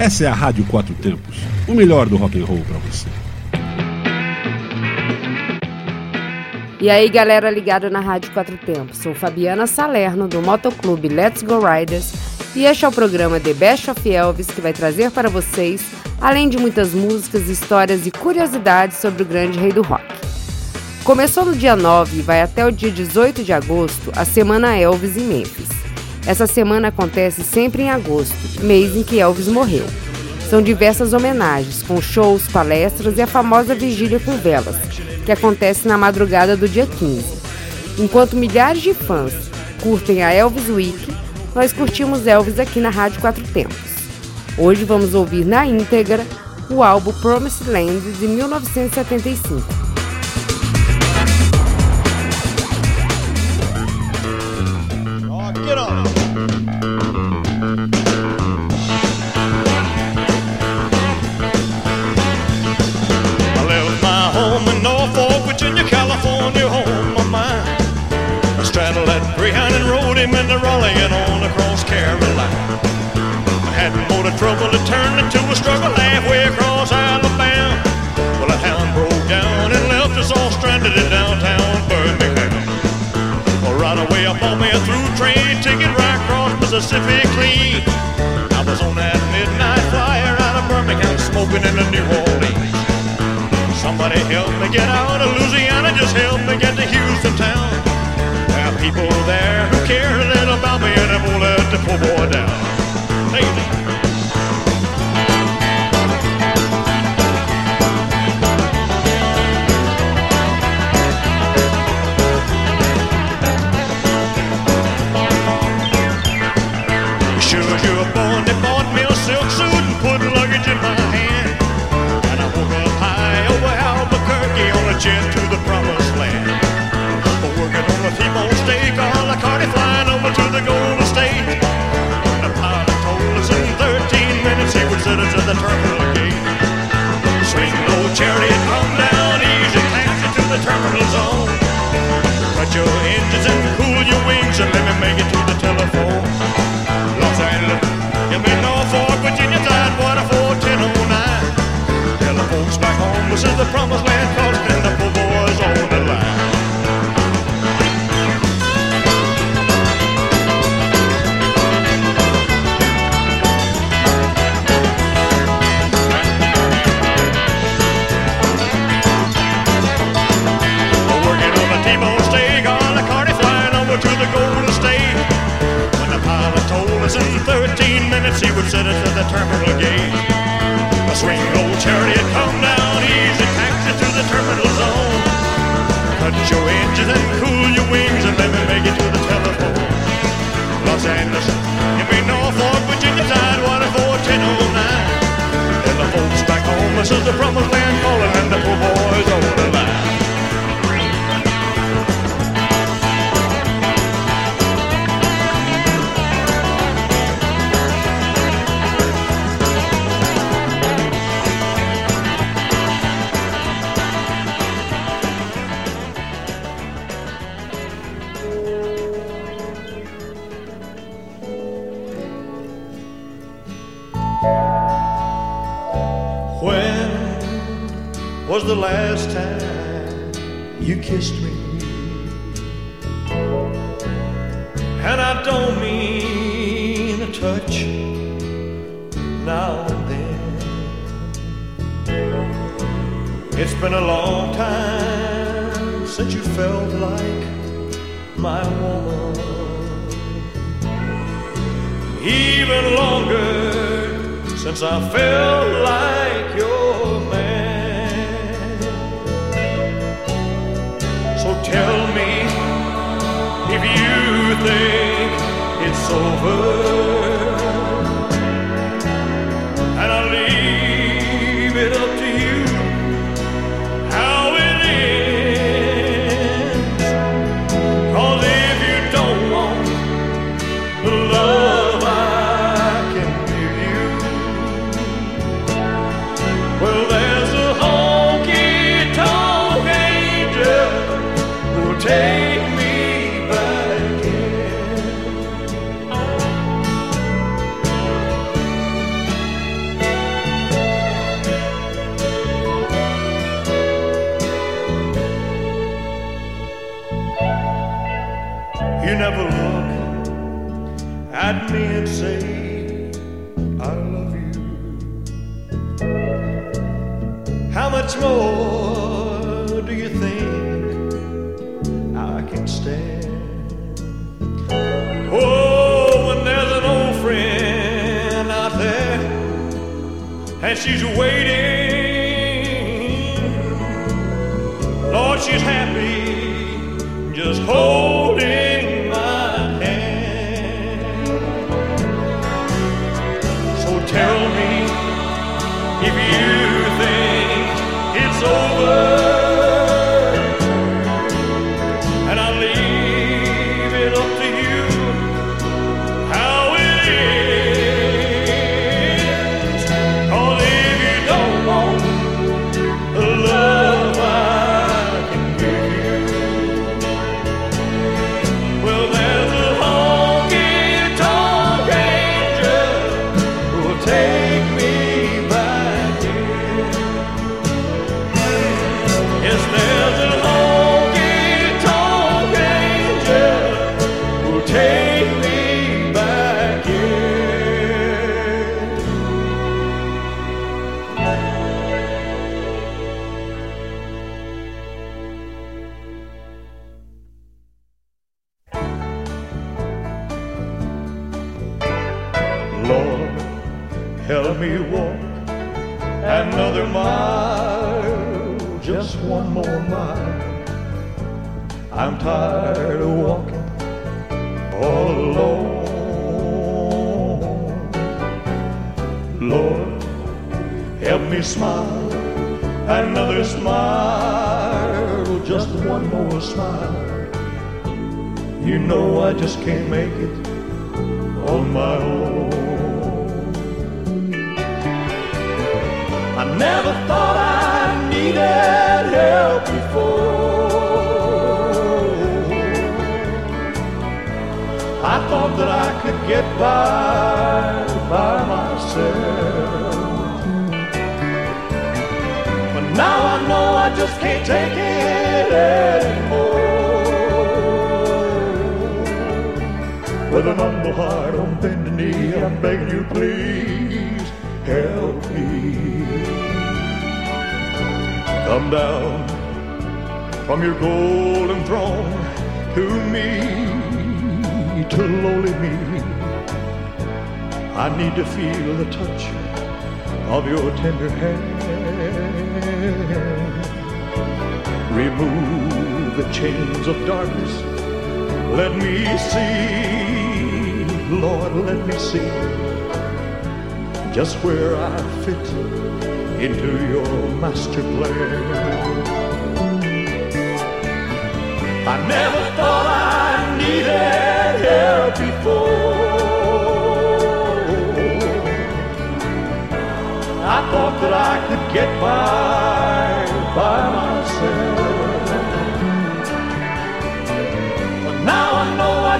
Essa é a Rádio Quatro Tempos, o melhor do rock and roll para você. E aí, galera ligada na Rádio Quatro Tempos. Sou Fabiana Salerno do Motoclube Let's Go Riders e este é o programa The Best of Elvis que vai trazer para vocês, além de muitas músicas, histórias e curiosidades sobre o grande rei do rock. Começou no dia 9 e vai até o dia 18 de agosto a Semana Elvis em Memphis. Essa semana acontece sempre em agosto, mês em que Elvis morreu. São diversas homenagens, com shows, palestras e a famosa vigília com velas, que acontece na madrugada do dia 15. Enquanto milhares de fãs curtem a Elvis Week, nós curtimos Elvis aqui na Rádio Quatro Tempos. Hoje vamos ouvir na íntegra o álbum Promised Land de 1975. was the last time you kissed me. And I don't mean a touch now and then. It's been a long time since you felt like my woman. Even longer since I felt like your it's over. And she's waiting, Yes, there's You know I just can't make it on my own. I never thought I needed help before. I thought that I could get by by myself. But now I know I just can't take it anymore. With an humble heart on bended knee, I'm begging you, please help me. Come down from your golden throne to me, to lowly me. I need to feel the touch of your tender hand. Remove the chains of darkness. Let me see, Lord, let me see just where I fit into your master plan. I never thought I needed help before. I thought that I could get by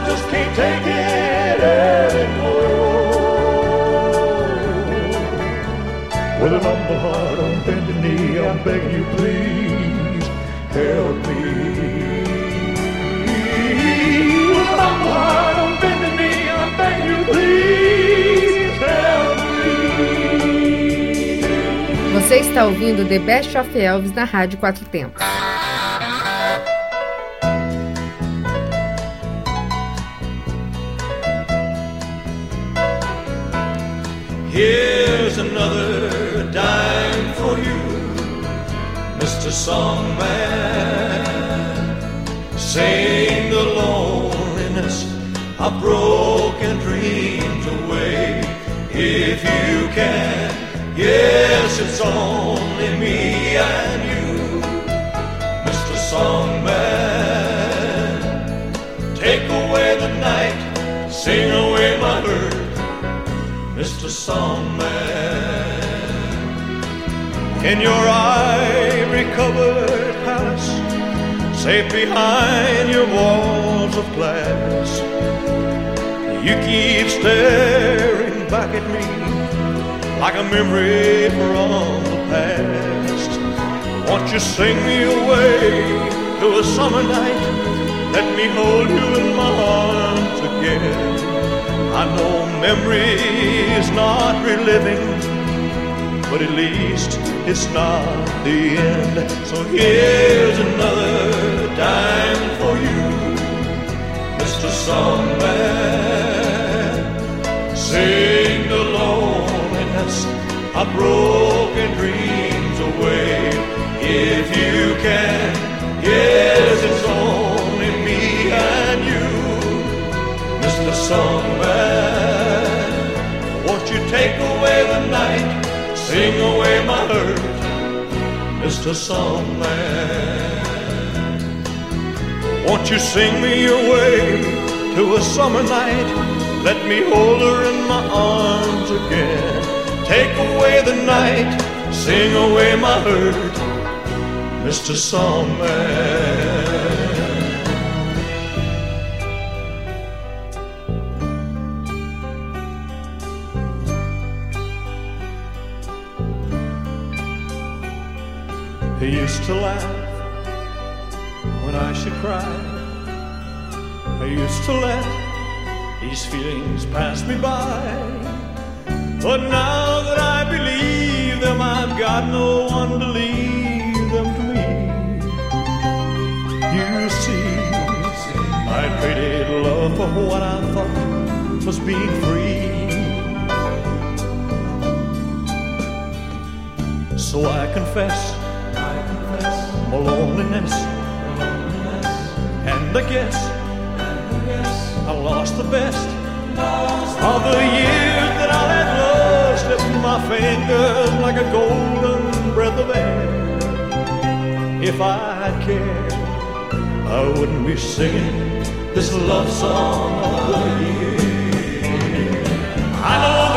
just can't take it anymore. With an humble heart on bended knee, I'm begging you, please help me. With an humble heart on bended knee, I'm begging you, please help me. Você está ouvindo The Best of Elvis na Rádio Quatro Tempos. Here's another dime for you, Mr. Songman. Sing the loneliness of broken dreams away if you can. Yes, it's only me and you, Mr. Songman. Take away the night, sing away my hurt. Mr. Songman. In your ivory covered palace, safe behind your walls of glass, you keep staring back at me like a memory from the past. Won't you sing me away to a summer night? Let me hold you in my arms again. I know memory's not reliving, but at least it's not the end. So here's another dime for you, Mr. Songman. Sing the loneliness of broken dreams away if you can. Yes, it's only Songman. Won't you take away the night, sing away my hurt, Mr. Songman? Won't you sing me away to a summer night? Let me hold her in my arms again. Take away the night, sing away my hurt, Mr. Songman. He used to laugh when I should cry. I used to let these feelings pass me by. But now that I believe them, I've got no one to leave them to me. You see, I traded love for what I thought was being free. So I confess, my loneliness, and I guess I lost the best of the years that I let love slip from my fingers like a golden breath of air. If I cared, I wouldn't be singing this love song of the year. I know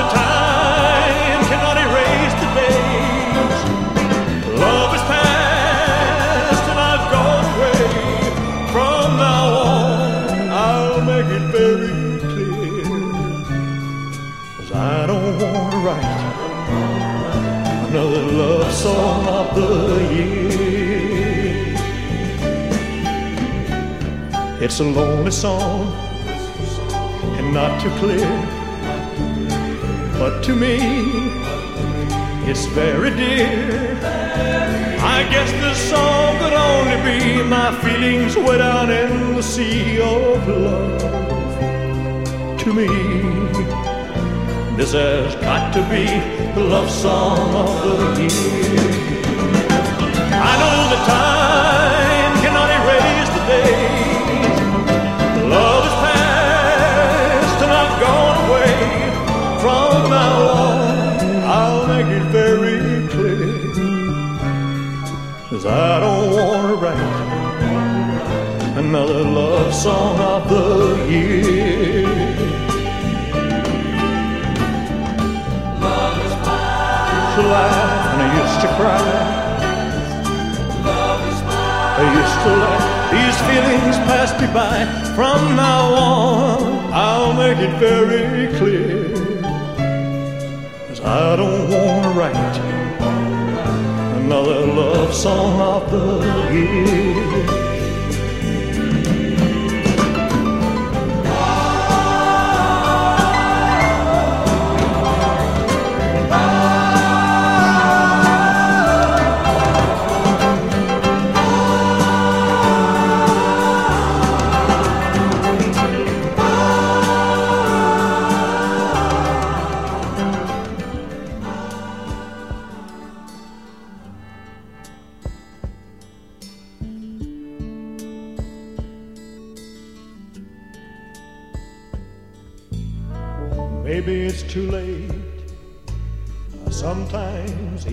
the year. It's a lonely song and not too clear. But to me, it's very dear. I guess this song could only be my feelings way down in the sea of love. To me, this has got to be the love song of the year. The time cannot erase the days. Love is past and I've gone away. From now on, I'll make it very clear. Cause I don't want to write another love song of the year. Love to laugh and I used to cry. To let these feelings pass me by. From now on, I'll make it very clear. Cause I don't want to write another love song of the year.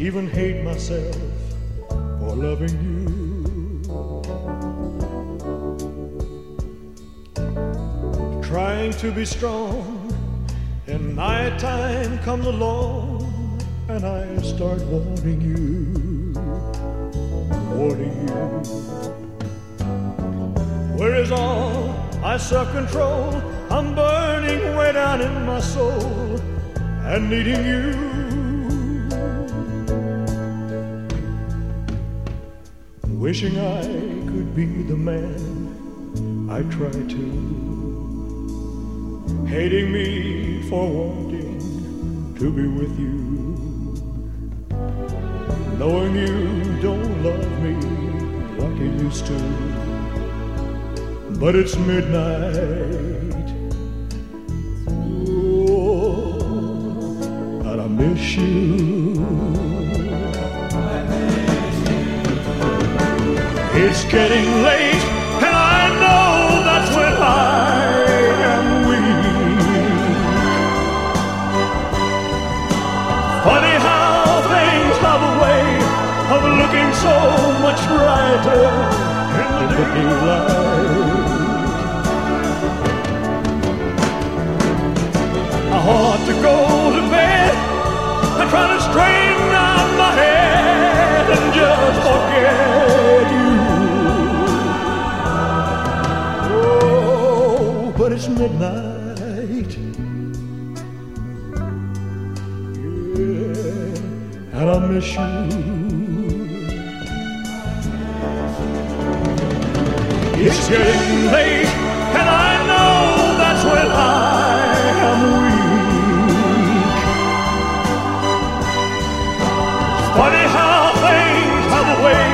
Even hate myself for loving you. Trying to be strong, and nighttime comes along, and I start wanting you, wanting you. Where is all my self control? I'm burning way down in my soul and needing you. Wishing I could be the man I try to. hating me for wanting to be with you, knowing you don't love me like you used to. But it's midnight. Oh, and I miss you. It's getting late, and I know that's when I am weak. Funny how things have a way of looking so much brighter in the daylight. Midnight. Yeah, and I miss you. It's getting late, and I know that's when I am weak. Funny how things have a way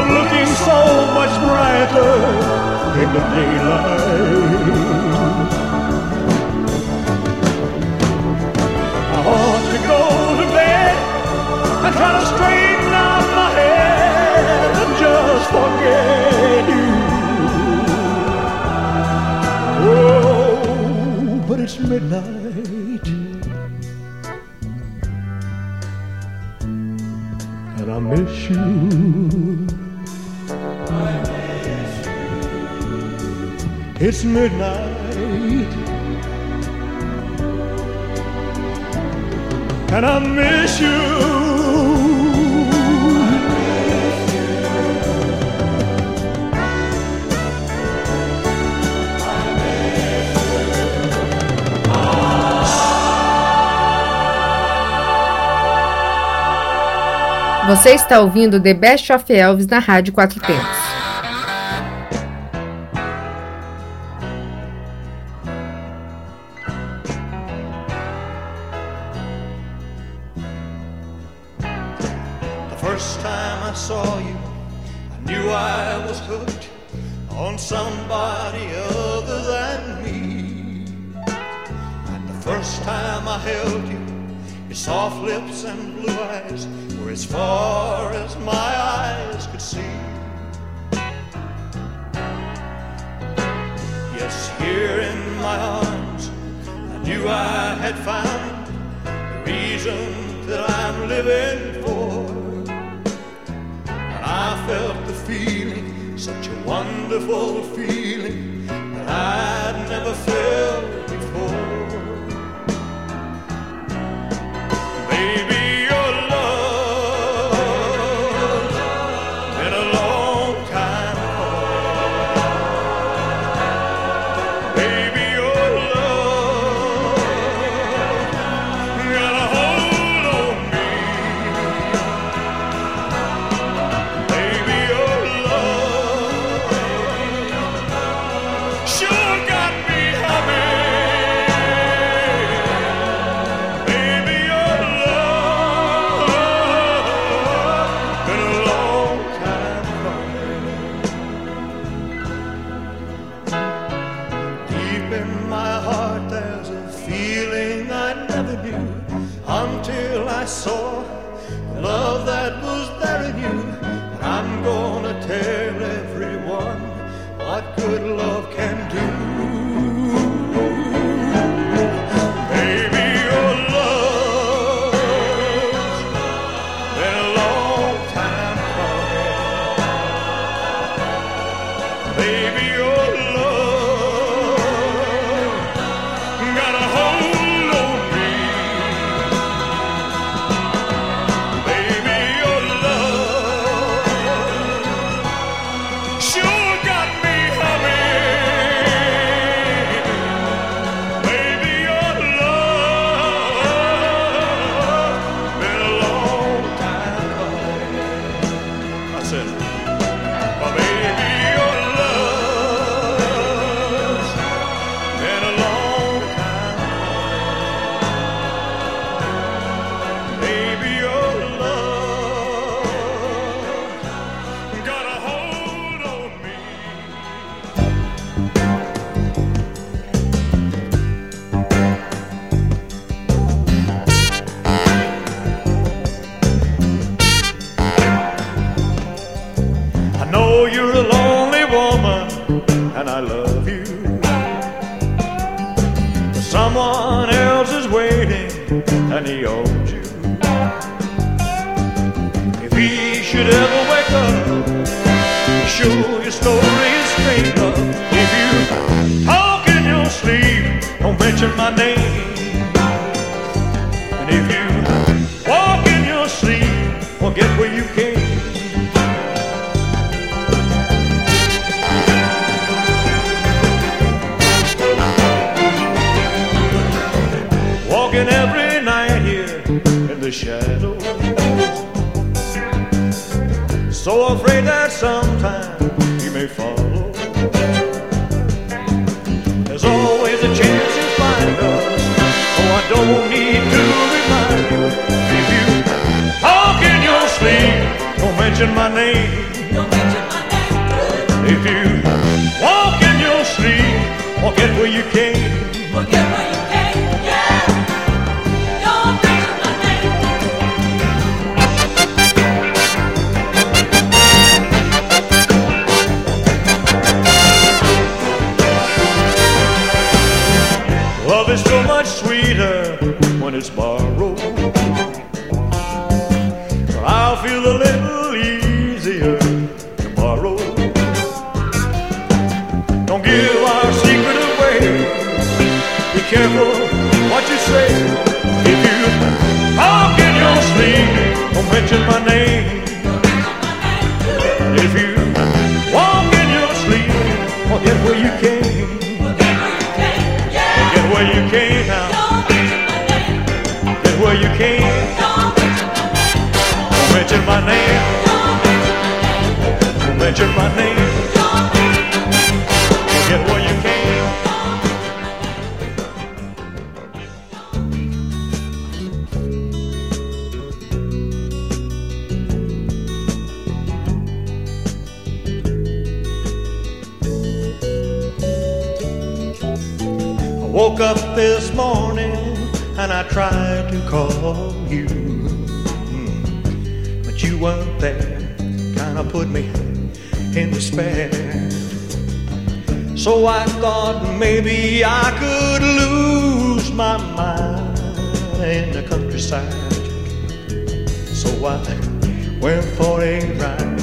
of looking so much brighter in the daylight. I ought to go to bed and try to straighten out my head and just forget you. Oh, but it's midnight. And I miss you. It's midnight. And I miss you. Você está ouvindo The Best of Elvis na Rádio Quatro Tempos. My arms, I knew I had found the reason that I'm living for. And I felt the feeling, such a wonderful feeling that I'd never felt mention my name. Woke up this morning and I tried to call you, Mm. but you weren't there. Kinda put me in despair. So I thought maybe I could lose my mind in the countryside. So I went for a ride,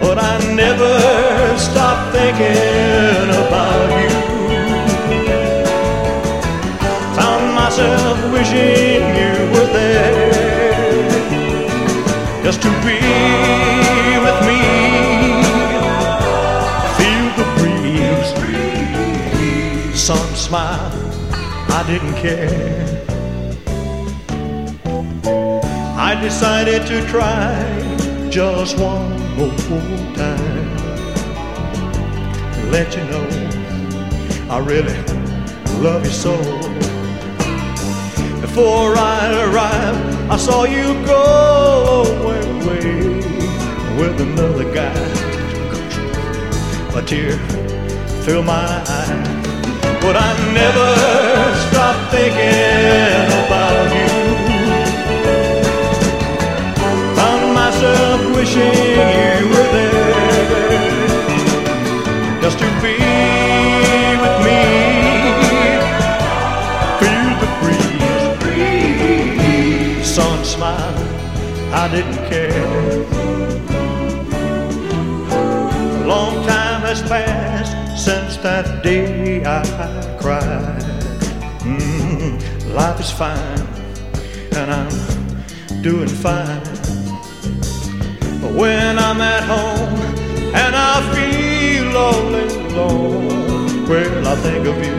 but I never stopped thinking about you. Myself wishing you were there just to be with me. Feel the breeze, sun smile. I didn't care. I decided to try just one more time. Let you know I really love you so. Before I arrived, I saw you go away, with another guy. A tear filled my eye, but I never stopped thinking about you. Found myself wishing you were there I didn't care. A long time has passed since that day I cried. Mm, life is fine, and I'm doing fine. But when I'm at home and I feel all alone, well, I think of you.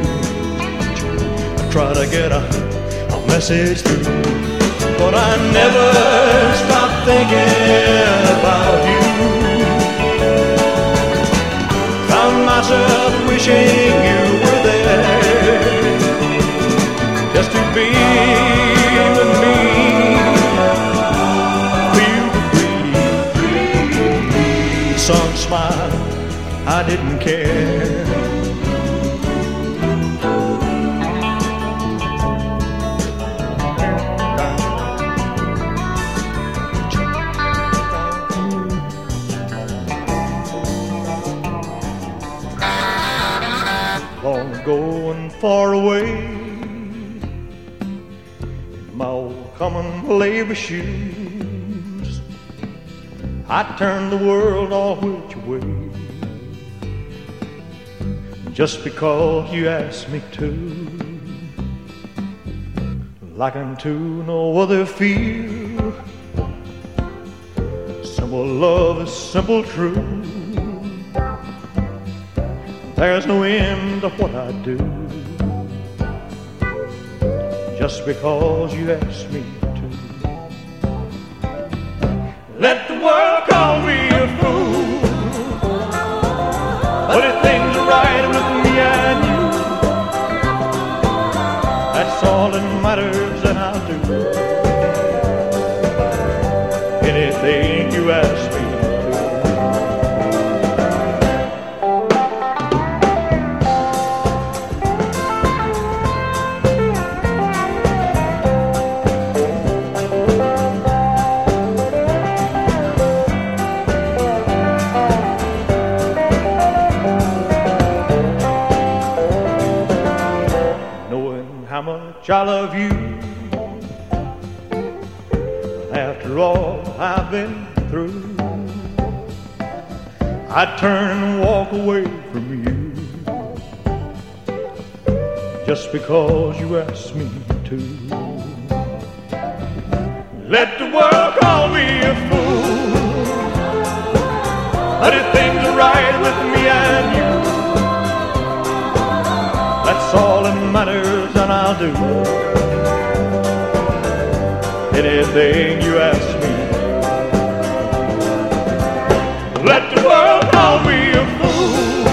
I try to get a, a message through, but I never stop thinking about you. Found myself wishing you were there just to be with me. Feel the breeze, sun smile. I didn't care. Common labor shoes. I turned the world all which way just because you asked me to. Like unto no other feel. Simple love is simple truth. There's no end to what I do. Just because you asked me Let the world call me a fool. But if things are right with me I love you. After all I've been through, I turn and walk away from you just because you asked me to. Do anything you ask me. Let the world call me a fool,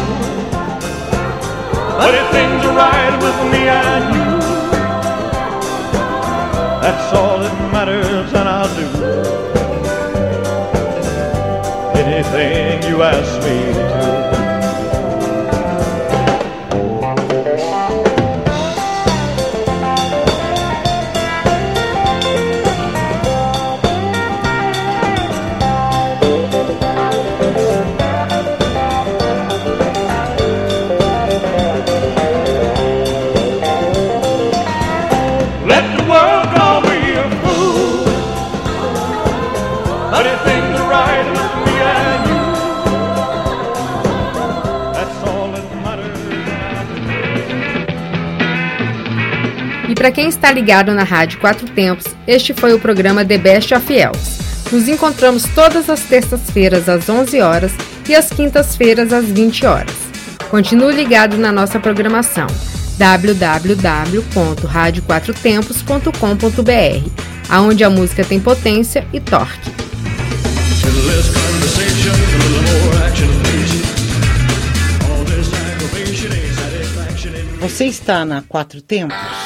but if things are right with me and you, that's all that matters, and I'll do anything you ask me to. Para quem está ligado na Rádio Quatro Tempos, este foi o programa The Best of Elves. Nos encontramos todas as terças-feiras às 11 horas e às quintas-feiras às 20 horas. Continue ligado na nossa programação www.radioquatrotempos.com.br, aonde a música tem potência e torque. Você está na Quatro Tempos?